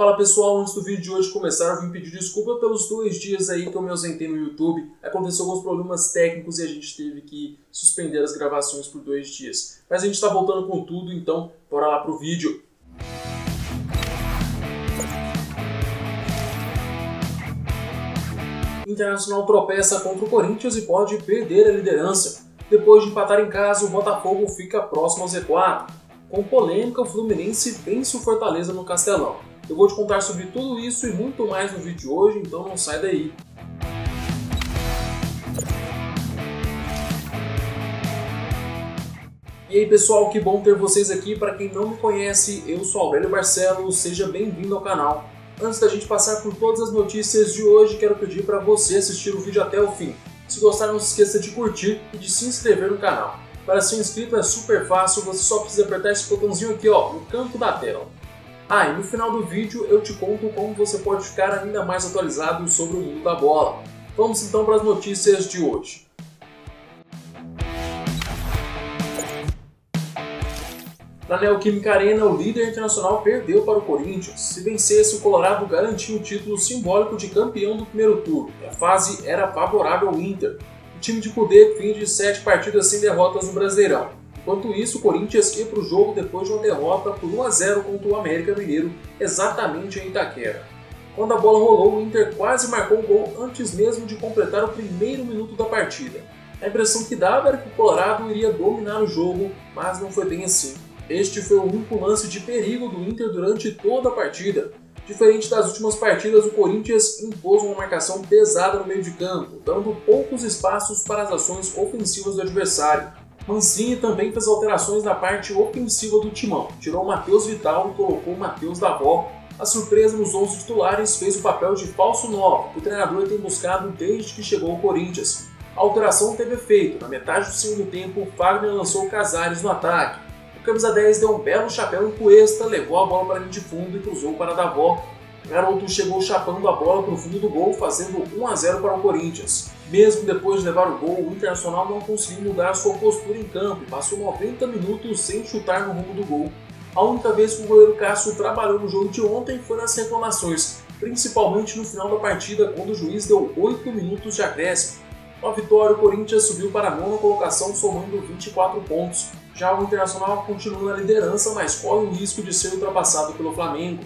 Fala pessoal, antes do vídeo de hoje começar, eu vim pedir desculpa pelos dois dias aí que eu me ausentei no YouTube. Aconteceu alguns problemas técnicos e a gente teve que suspender as gravações por dois dias. Mas a gente está voltando com tudo, então bora lá pro vídeo. Internacional tropeça contra o Corinthians e pode perder a liderança. Depois de empatar em casa, o Botafogo fica próximo ao Z4. Com polêmica, o Fluminense vence o Fortaleza no Castelão. Eu vou te contar sobre tudo isso e muito mais no vídeo de hoje, então não sai daí. E aí pessoal, que bom ter vocês aqui. Para quem não me conhece, eu sou Aurélio Barcelos, seja bem-vindo ao canal. Antes da gente passar por todas as notícias de hoje, quero pedir para você assistir o vídeo até o fim. Se gostar, não se esqueça de curtir e de se inscrever no canal. Para ser inscrito é super fácil, você só precisa apertar esse botãozinho aqui ó, no canto da tela. Ah, e no final do vídeo eu te conto como você pode ficar ainda mais atualizado sobre o mundo da bola. Vamos então para as notícias de hoje. Na Neoquímica Arena, o líder internacional perdeu para o Corinthians. Se vencesse, o Colorado garantia o título simbólico de campeão do primeiro turno, a fase era favorável ao Inter. O time de Cudê fim de sete partidas sem derrotas no Brasileirão. Enquanto isso, o Corinthians ia para o jogo depois de uma derrota por 1 a 0 contra o América Mineiro, exatamente em Itaquera. Quando a bola rolou, o Inter quase marcou o gol antes mesmo de completar o primeiro minuto da partida. A impressão que dava era que o Colorado iria dominar o jogo, mas não foi bem assim. Este foi o único lance de perigo do Inter durante toda a partida. Diferente das últimas partidas, o Corinthians impôs uma marcação pesada no meio de campo, dando poucos espaços para as ações ofensivas do adversário. Mancini também fez alterações na parte ofensiva do timão. Tirou o Matheus Vital e colocou o Matheus Davó. A surpresa nos 11 titulares fez o papel de falso 9, que o treinador tem buscado desde que chegou ao Corinthians. A alteração teve efeito. Na metade do segundo tempo, Fagner lançou Casares no ataque. O camisa 10 deu um belo chapéu em Cuesta, levou a bola para a linha de fundo e cruzou para Davó. Garoto chegou chapando a bola para o fundo do gol, fazendo 1 a 0 para o Corinthians. Mesmo depois de levar o gol, o Internacional não conseguiu mudar sua postura em campo e passou 90 minutos sem chutar no rumo do gol. A única vez que o goleiro Cássio trabalhou no jogo de ontem foi nas reclamações, principalmente no final da partida, quando o juiz deu 8 minutos de acréscimo. Com a vitória, o Corinthians subiu para a nona colocação, somando 24 pontos. Já o Internacional continua na liderança, mas corre o risco de ser ultrapassado pelo Flamengo.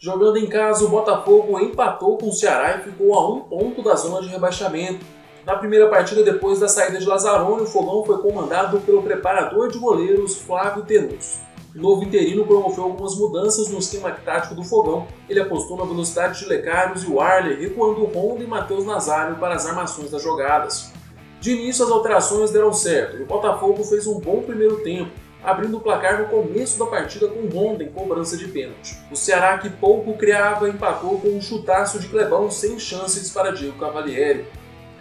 Jogando em casa, o Botafogo empatou com o Ceará e ficou a um ponto da zona de rebaixamento. Na primeira partida, depois da saída de Lazzaroni, o Fogão foi comandado pelo preparador de goleiros Flávio Tenus. O novo interino promoveu algumas mudanças no esquema tático do Fogão. Ele apostou na velocidade de Lecários e Warley, recuando Honda e Matheus Nazário para as armações das jogadas. De início, as alterações deram certo e o Botafogo fez um bom primeiro tempo, abrindo o placar no começo da partida com Honda em cobrança de pênalti. O Ceará, que pouco criava, empatou com um chutaço de Clebão sem chances para Diego Cavalieri.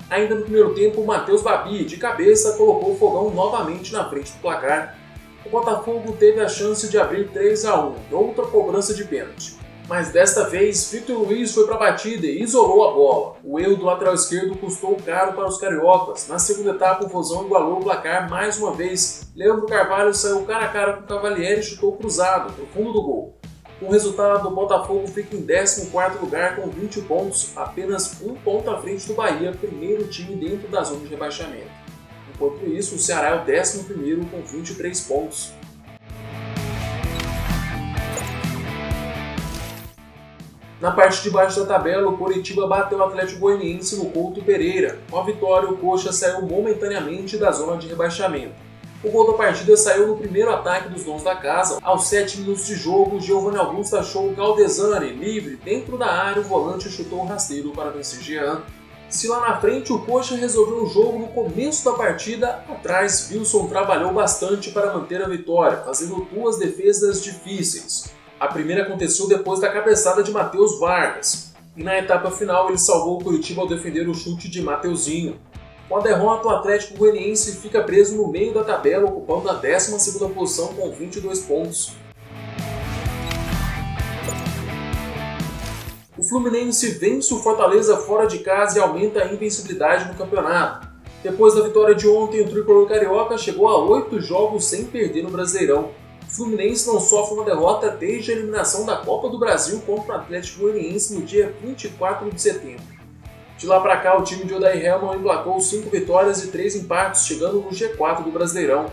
Ainda no primeiro tempo, Matheus Babi, de cabeça, colocou o fogão novamente na frente do placar. O Botafogo teve a chance de abrir 3 a 1 em outra cobrança de pênalti mas desta vez Victor Luiz foi para a batida e isolou a bola. O erro do lateral esquerdo custou caro para os cariocas. Na segunda etapa, o Vozão igualou o placar mais uma vez. Leandro Carvalho saiu cara a cara com o Cavalieri e chutou cruzado para o fundo do gol. Com o resultado, o Botafogo fica em 14º lugar com 20 pontos, apenas um ponto à frente do Bahia, primeiro time dentro da zona de rebaixamento. Enquanto isso, o Ceará é o 11º com 23 pontos. Na parte de baixo da tabela, o Coritiba bateu o Atlético Goianiense no Couto Pereira. Com a vitória, o Coxa saiu momentaneamente da zona de rebaixamento. O gol da partida saiu no primeiro ataque dos donos da casa. Aos 7 minutos de jogo, Giovanni Augusto achou o Galdesani livre dentro da área. O volante chutou o rasteiro para vencer Jean. Se lá na frente o Coxa resolveu o jogo no começo da partida, atrás Wilson trabalhou bastante para manter a vitória, fazendo duas defesas difíceis. A primeira aconteceu depois da cabeçada de Matheus Vargas, e na etapa final ele salvou o Curitiba ao defender o chute de Mateuzinho. Com a derrota, o Atlético Goianiense fica preso no meio da tabela, ocupando a 12ª posição com 22 pontos. O Fluminense vence o Fortaleza fora de casa e aumenta a invencibilidade no campeonato. Depois da vitória de ontem, o tricolor carioca chegou a oito jogos sem perder no Brasileirão. O Fluminense não sofre uma derrota desde a eliminação da Copa do Brasil contra o Atlético Goianiense no dia 24 de setembro. De lá para cá, o time de Odair Helman emplacou 5 vitórias e 3 empates, chegando no G4 do Brasileirão.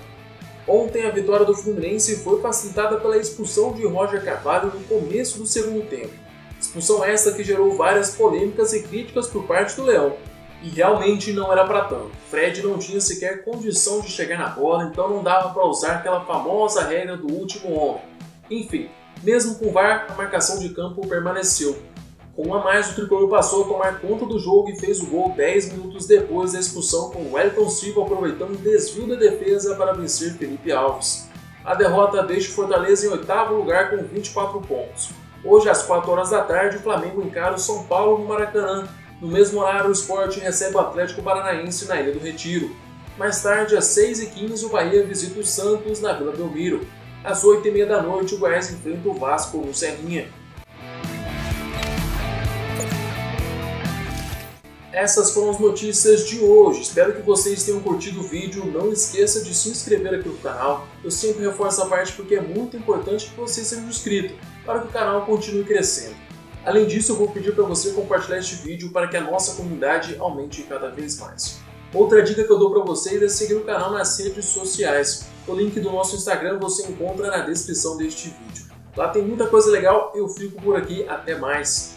Ontem, a vitória do Fluminense foi facilitada pela expulsão de Roger Carvalho no começo do segundo tempo. Expulsão essa que gerou várias polêmicas e críticas por parte do Leão. E realmente não era para tanto. Fred não tinha sequer condição de chegar na bola, então não dava para usar aquela famosa regra do último homem. Enfim, mesmo com o VAR, a marcação de campo permaneceu. Com a mais, o tricolor passou a tomar conta do jogo e fez o gol 10 minutos depois da expulsão, com Wellington Silva aproveitando um desvio da defesa para vencer Felipe Alves. A derrota deixa o Fortaleza em oitavo lugar com 24 pontos. Hoje, às 4 horas da tarde, o Flamengo encara o São Paulo no Maracanã. No mesmo horário, o Sport recebe o Atlético Paranaense na Ilha do Retiro. Mais tarde, às 6h15, o Bahia visita o Santos na Vila Belmiro. Às 8h30 da noite, o Goiás enfrenta o Vasco no Serrinha. Essas foram as notícias de hoje. Espero que vocês tenham curtido o vídeo. Não esqueça de se inscrever aqui no canal. Eu sempre reforço essa parte porque é muito importante que você seja inscrito para que o canal continue crescendo. Além disso, eu vou pedir para você compartilhar este vídeo para que a nossa comunidade aumente cada vez mais. Outra dica que eu dou para vocês é seguir o canal nas redes sociais. O link do nosso Instagram você encontra na descrição deste vídeo. Lá tem muita coisa legal, eu fico por aqui, até mais!